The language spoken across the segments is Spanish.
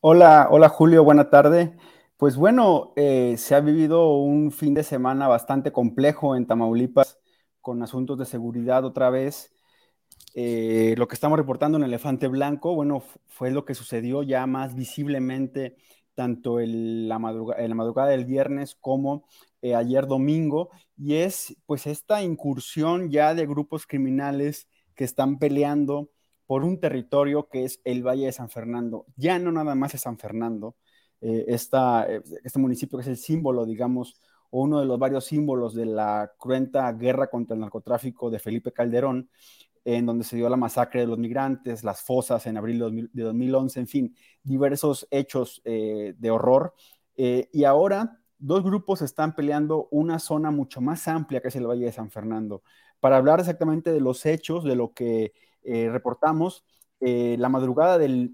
Hola, hola Julio, buena tarde. Pues bueno, eh, se ha vivido un fin de semana bastante complejo en Tamaulipas con asuntos de seguridad otra vez. Eh, lo que estamos reportando en Elefante Blanco, bueno, fue lo que sucedió ya más visiblemente tanto en la, madrugada del viernes como eh, ayer domingo, y es pues esta incursión ya de grupos criminales que están peleando por un territorio que es el Valle de San Fernando. Ya no nada más es San Fernando, eh, eh, este municipio que es el símbolo, digamos, o uno de los varios símbolos de la cruenta guerra contra el narcotráfico de Felipe Calderón, en donde se dio la masacre de los migrantes, las fosas en abril de, 2011, en fin, diversos hechos eh, de horror. y ahora dos grupos están peleando una zona mucho más amplia que es el Valle de San Fernando, para hablar exactamente de los hechos, de lo que eh, reportamos, eh, la madrugada del,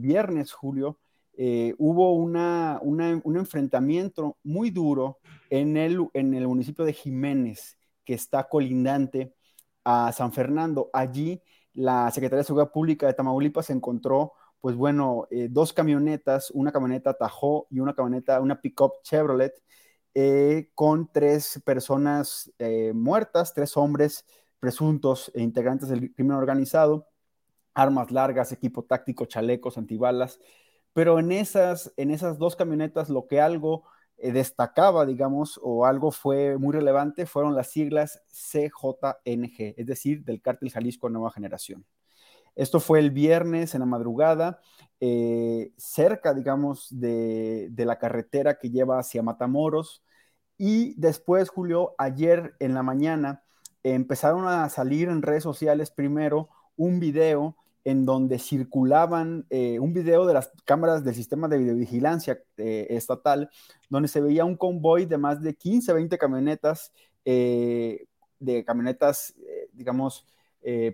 viernes, Julio, eh, hubo un enfrentamiento muy duro en el, municipio de Jiménez, que está colindante a San Fernando. Allí la Secretaría de Seguridad Pública de Tamaulipas encontró, pues bueno, dos camionetas, una camioneta Tahoe y una camioneta, una pickup Chevrolet, con tres personas muertas, tres hombres presuntos e integrantes del crimen organizado, armas largas, equipo táctico, chalecos, antibalas. Pero en esas, en esas dos camionetas lo que algo eh, destacaba, digamos, o algo fue muy relevante, fueron las siglas CJNG, es decir, del cártel Jalisco Nueva Generación. Esto fue el viernes en la madrugada, eh, cerca, digamos, de, de, la carretera que lleva hacia Matamoros. Y después, Julio, ayer en la mañana, empezaron a salir en redes sociales primero un video en donde circulaban eh, un video de las cámaras del sistema de videovigilancia eh, estatal, donde se veía un convoy de más de 15, 20 camionetas, eh, de camionetas, digamos,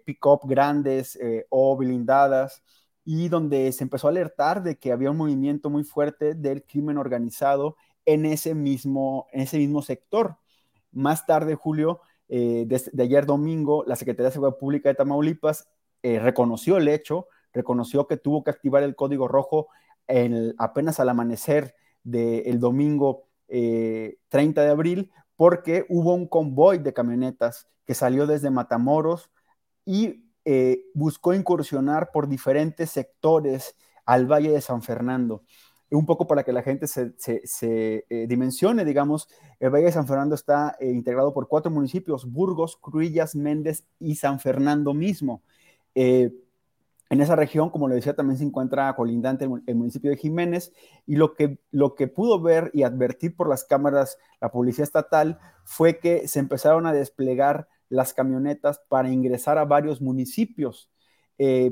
pick-up grandes o blindadas, y donde se empezó a alertar de que había un movimiento muy fuerte del crimen organizado en ese mismo, en ese mismo sector. Más tarde, Julio, eh, de, ayer domingo, la Secretaría de Seguridad Pública de Tamaulipas eh, reconoció el hecho, reconoció que tuvo que activar el código rojo apenas al amanecer del domingo 30 eh, de abril, porque hubo un convoy de camionetas que salió desde Matamoros y buscó incursionar por diferentes sectores al Valle de San Fernando un poco para que la gente se, eh, dimensione, digamos, el Valle de San Fernando está eh, integrado por cuatro municipios, Burgos, Cruillas, Méndez y San Fernando mismo. Eh, en esa región, como le decía, también se encuentra colindante el, municipio de Jiménez y lo que, lo que pudo ver y advertir por las cámaras la policía estatal fue que se empezaron a desplegar las camionetas para ingresar a varios municipios.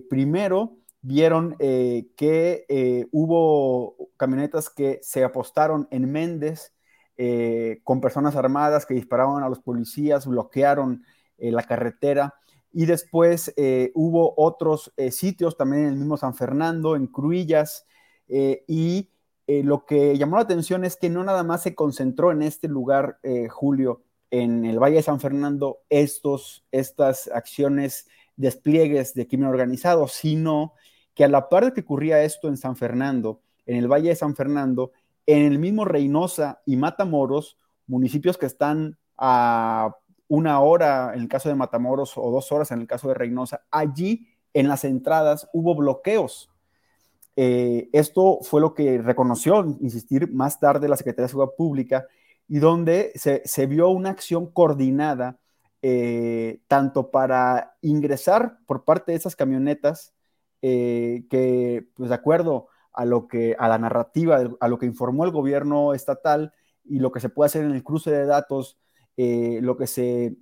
primero, vieron eh, que eh, hubo camionetas que se apostaron en Méndez eh, con personas armadas que disparaban a los policías, bloquearon la carretera. Y después hubo otros sitios también en el mismo San Fernando, en Cruillas, y lo que llamó la atención es que no nada más se concentró en este lugar, Julio, en el Valle de San Fernando, estos, estas acciones, despliegues de crimen organizado, sino que a la par de que ocurría esto en San Fernando, en el Valle de San Fernando, en el mismo Reynosa y Matamoros, municipios que están a una hora en el caso de Matamoros o dos horas en el caso de Reynosa, allí en las entradas hubo bloqueos. Eh, esto fue lo que reconoció, insistir, más tarde la Secretaría de Seguridad Pública y donde se, vio una acción coordinada eh, tanto para ingresar por parte de esas camionetas eh, que, pues de acuerdo a lo que, a la narrativa, a lo que informó el gobierno estatal y lo que se puede hacer en el cruce de datos, eh, lo que se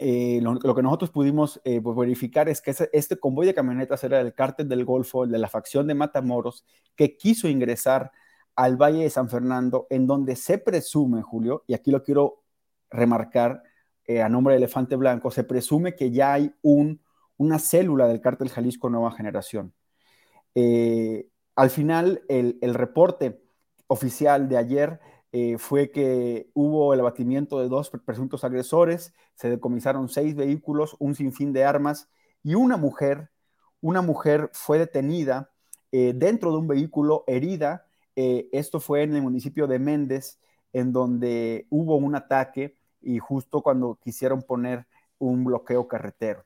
lo, que nosotros pudimos pues, verificar es que este convoy de camionetas era del cártel del Golfo, de la facción de Matamoros, que quiso ingresar al Valle de San Fernando, en donde se presume, Julio, y aquí lo quiero remarcar eh, a nombre de Elefante Blanco, se presume que ya hay un, una célula del cártel Jalisco Nueva Generación. Eh, al final, el, reporte oficial de ayer eh, fue que hubo el abatimiento de dos presuntos agresores, se decomisaron seis vehículos, un sinfín de armas y una mujer, una mujer fue detenida dentro de un vehículo herida eh, esto fue en el municipio de Méndez, en donde hubo un ataque y justo cuando quisieron poner un bloqueo carretero.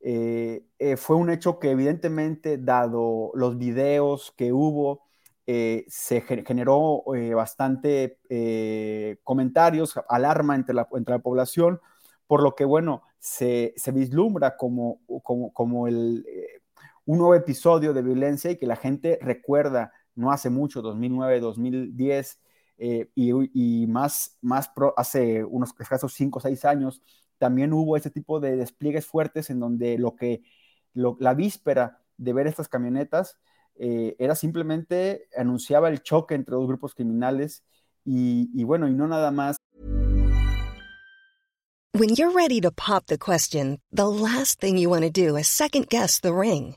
Eh, eh, fue un hecho que evidentemente, dado los videos que hubo, se generó bastante comentarios, alarma entre la, entre la población, por lo que, bueno, se, vislumbra como, como, como un nuevo episodio de violencia y que la gente recuerda no hace mucho, 2009, 2010, eh, y, más, más hace unos escasos 5 o 6 años, también hubo ese tipo de despliegues fuertes en donde lo que la víspera de ver estas camionetas eh, era simplemente anunciaba el choque entre dos grupos criminales y, y bueno, y no nada más. When you're ready to pop the question, the last thing you want to do is second guess the ring.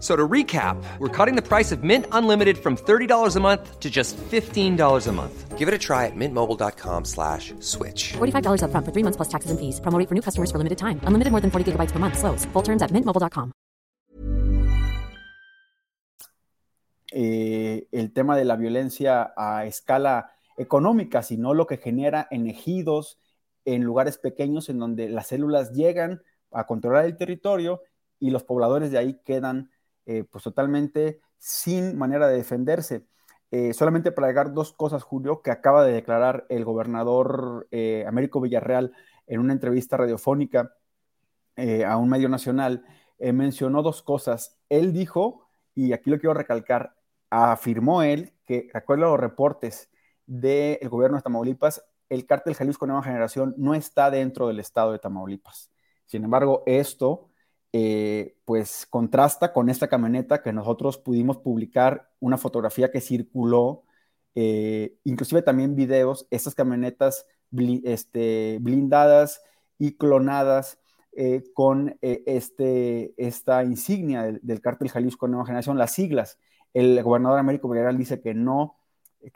So to recap, we're cutting the price of Mint Unlimited from $30 a month to just $15 a month. Give it a try at mintmobile.com slash switch. $45 up front for three months plus taxes and fees. Promoting for new customers for limited time. Unlimited more than 40 gigabytes per month. Slows. Full terms at mintmobile.com. Eh, el tema de la violencia a escala económica, sino lo que genera en ejidos, en lugares pequeños en donde las células llegan a controlar el territorio y los pobladores de ahí quedan eh, pues totalmente sin manera de defenderse. Eh, solamente para agregar dos cosas, Julio, que acaba de declarar el gobernador eh, Américo Villarreal en una entrevista radiofónica a un medio nacional, mencionó dos cosas. Él dijo, y aquí lo quiero recalcar, afirmó él que, recuerda los reportes del gobierno de Tamaulipas, el cártel Jalisco Nueva Generación no está dentro del estado de Tamaulipas. Sin embargo, esto eh, pues contrasta con esta camioneta que nosotros pudimos publicar una fotografía que circuló, eh, inclusive también videos, estas camionetas este, blindadas y clonadas eh, con este, esta insignia del, cártel Jalisco Nueva Generación, las siglas. El gobernador Américo Villarreal dice que no,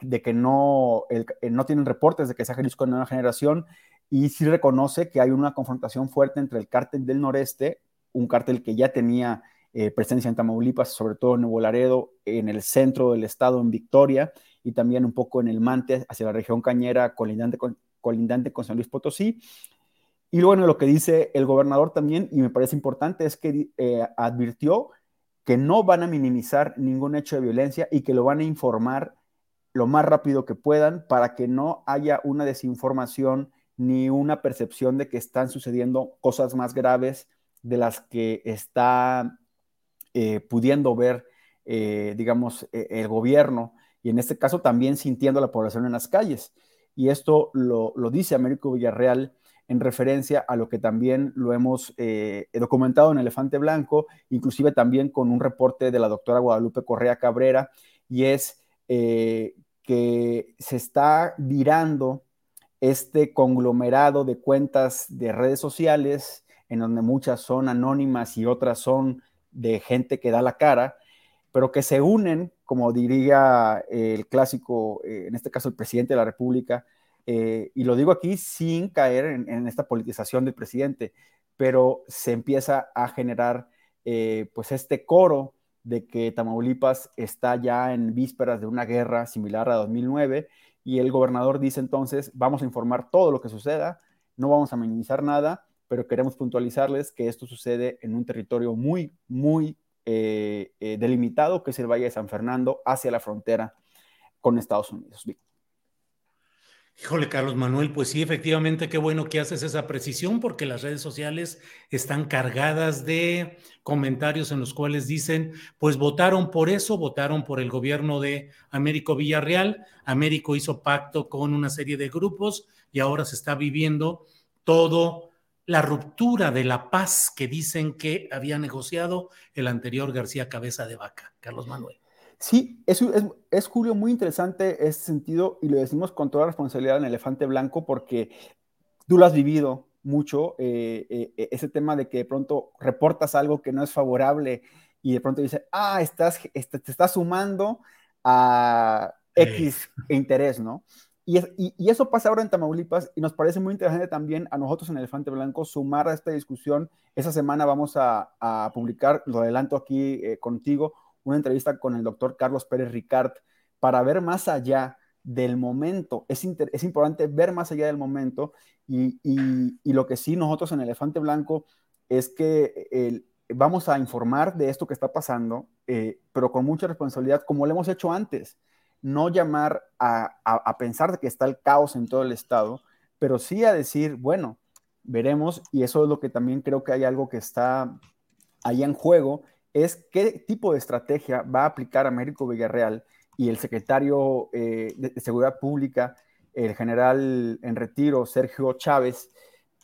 de que no, no tienen reportes de que sea Jalisco Nueva Generación y sí reconoce que hay una confrontación fuerte entre el cártel del noreste un cártel que ya tenía eh, presencia en Tamaulipas, sobre todo en Nuevo Laredo, en el centro del estado, en Victoria, y también un poco en el Mante, hacia la región cañera, colindante con, colindante con San Luis Potosí. Y bueno, lo que dice el gobernador también, y me parece importante, es que eh, advirtió que no van a minimizar ningún hecho de violencia y que lo van a informar lo más rápido que puedan para que no haya una desinformación ni una percepción de que están sucediendo cosas más graves de las que está eh, pudiendo ver, eh, digamos, e, el gobierno y en este caso también sintiendo la población en las calles. Y esto lo, dice Américo Villarreal en referencia a lo que también lo hemos eh, documentado en Elefante Blanco, inclusive también con un reporte de la doctora Guadalupe Correa Cabrera, y es que se está virando este conglomerado de cuentas de redes sociales, en donde muchas son anónimas y otras son de gente que da la cara, pero que se unen, como diría el clásico, eh, en este caso el presidente de la República, eh, y lo digo aquí sin caer en, esta politización del presidente, pero se empieza a generar eh, pues este coro de que Tamaulipas está ya en vísperas de una guerra similar a 2009 y el gobernador dice entonces, vamos a informar todo lo que suceda, no vamos a minimizar nada, pero queremos puntualizarles que esto sucede en un territorio muy, muy eh, delimitado, que es el Valle de San Fernando, hacia la frontera con Estados Unidos. Híjole, Carlos Manuel, pues sí, efectivamente, qué bueno que haces esa precisión porque las redes sociales están cargadas de comentarios en los cuales dicen, pues votaron por eso, votaron por el gobierno de Américo Villarreal, Américo hizo pacto con una serie de grupos y ahora se está viviendo todo la ruptura de la paz que dicen que había negociado el anterior García Cabeza de Vaca, Carlos Manuel. Sí, es, es, Julio, muy interesante este sentido y lo decimos con toda responsabilidad en Elefante Blanco porque tú lo has vivido mucho, eh, eh, e, ese tema de que de pronto reportas algo que no es favorable y de pronto dices, ah, estás, este, te estás sumando a X interés, ¿no? Y, eso pasa ahora en Tamaulipas y nos parece muy interesante también a nosotros en Elefante Blanco sumar a esta discusión. Esa semana vamos a, publicar, lo adelanto aquí eh, contigo, una entrevista con el doctor Carlos Pérez Ricard para ver más allá del momento. Es, es importante ver más allá del momento y, lo que sí nosotros en Elefante Blanco es que vamos a informar de esto que está pasando, eh, pero con mucha responsabilidad, como lo hemos hecho antes. No llamar a, a pensar que está el caos en todo el estado, pero sí a decir, bueno, veremos, y eso es lo que también creo que hay algo que está ahí en juego, es qué tipo de estrategia va a aplicar Américo Villarreal y el secretario eh, de, Seguridad Pública, el general en retiro, Sergio Chávez,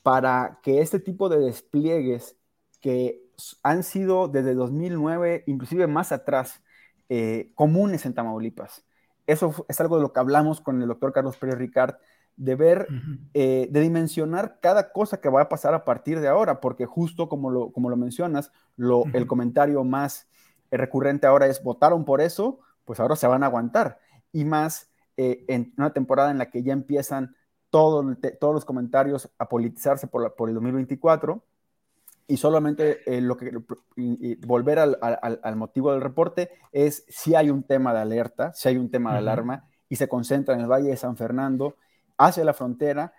para que este tipo de despliegues que han sido desde 2009, inclusive más atrás, eh, comunes en Tamaulipas. Eso es algo de lo que hablamos con el doctor Carlos Pérez Ricard de ver, eh, de dimensionar cada cosa que va a pasar a partir de ahora, porque justo como lo, como lo mencionas, lo, el comentario más eh, recurrente ahora es, votaron por eso, pues ahora se van a aguantar. Y más eh, en una temporada en la que ya empiezan todos los comentarios a politizarse por, por el 2024. Y solamente lo que volver al, al, motivo del reporte es si hay un tema de alerta, si hay un tema de alarma, y se concentra en el Valle de San Fernando hacia la frontera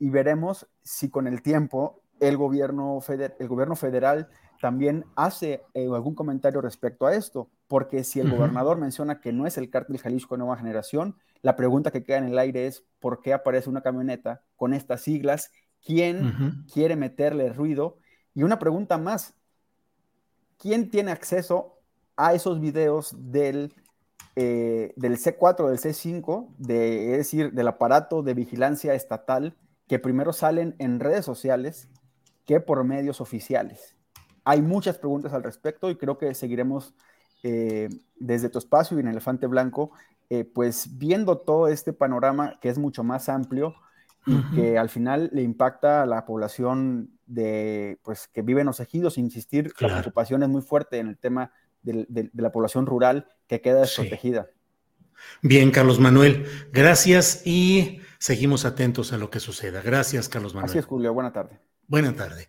y veremos si con el tiempo el gobierno, el gobierno federal también hace eh, algún comentario respecto a esto, porque si el gobernador menciona que no es el cártel Jalisco Nueva Generación, la pregunta que queda en el aire es ¿por qué aparece una camioneta con estas siglas? ¿Quién quiere meterle ruido? Y una pregunta más, ¿quién tiene acceso a esos videos del eh, del C4, del C5, de, es decir, del aparato de vigilancia estatal, que primero salen en redes sociales que por medios oficiales. Hay muchas preguntas al respecto y creo que seguiremos eh, desde tu espacio y en Elefante Blanco, eh, pues viendo todo este panorama que es mucho más amplio y que al final le impacta a la población de, pues, que vive en los ejidos, insistir, la preocupación es muy fuerte en el tema de, la población rural que queda desprotegida. Bien, Carlos Manuel, gracias y seguimos atentos a lo que suceda. Gracias, Carlos Manuel. Así es, Julio. Buena tarde. Buena tarde.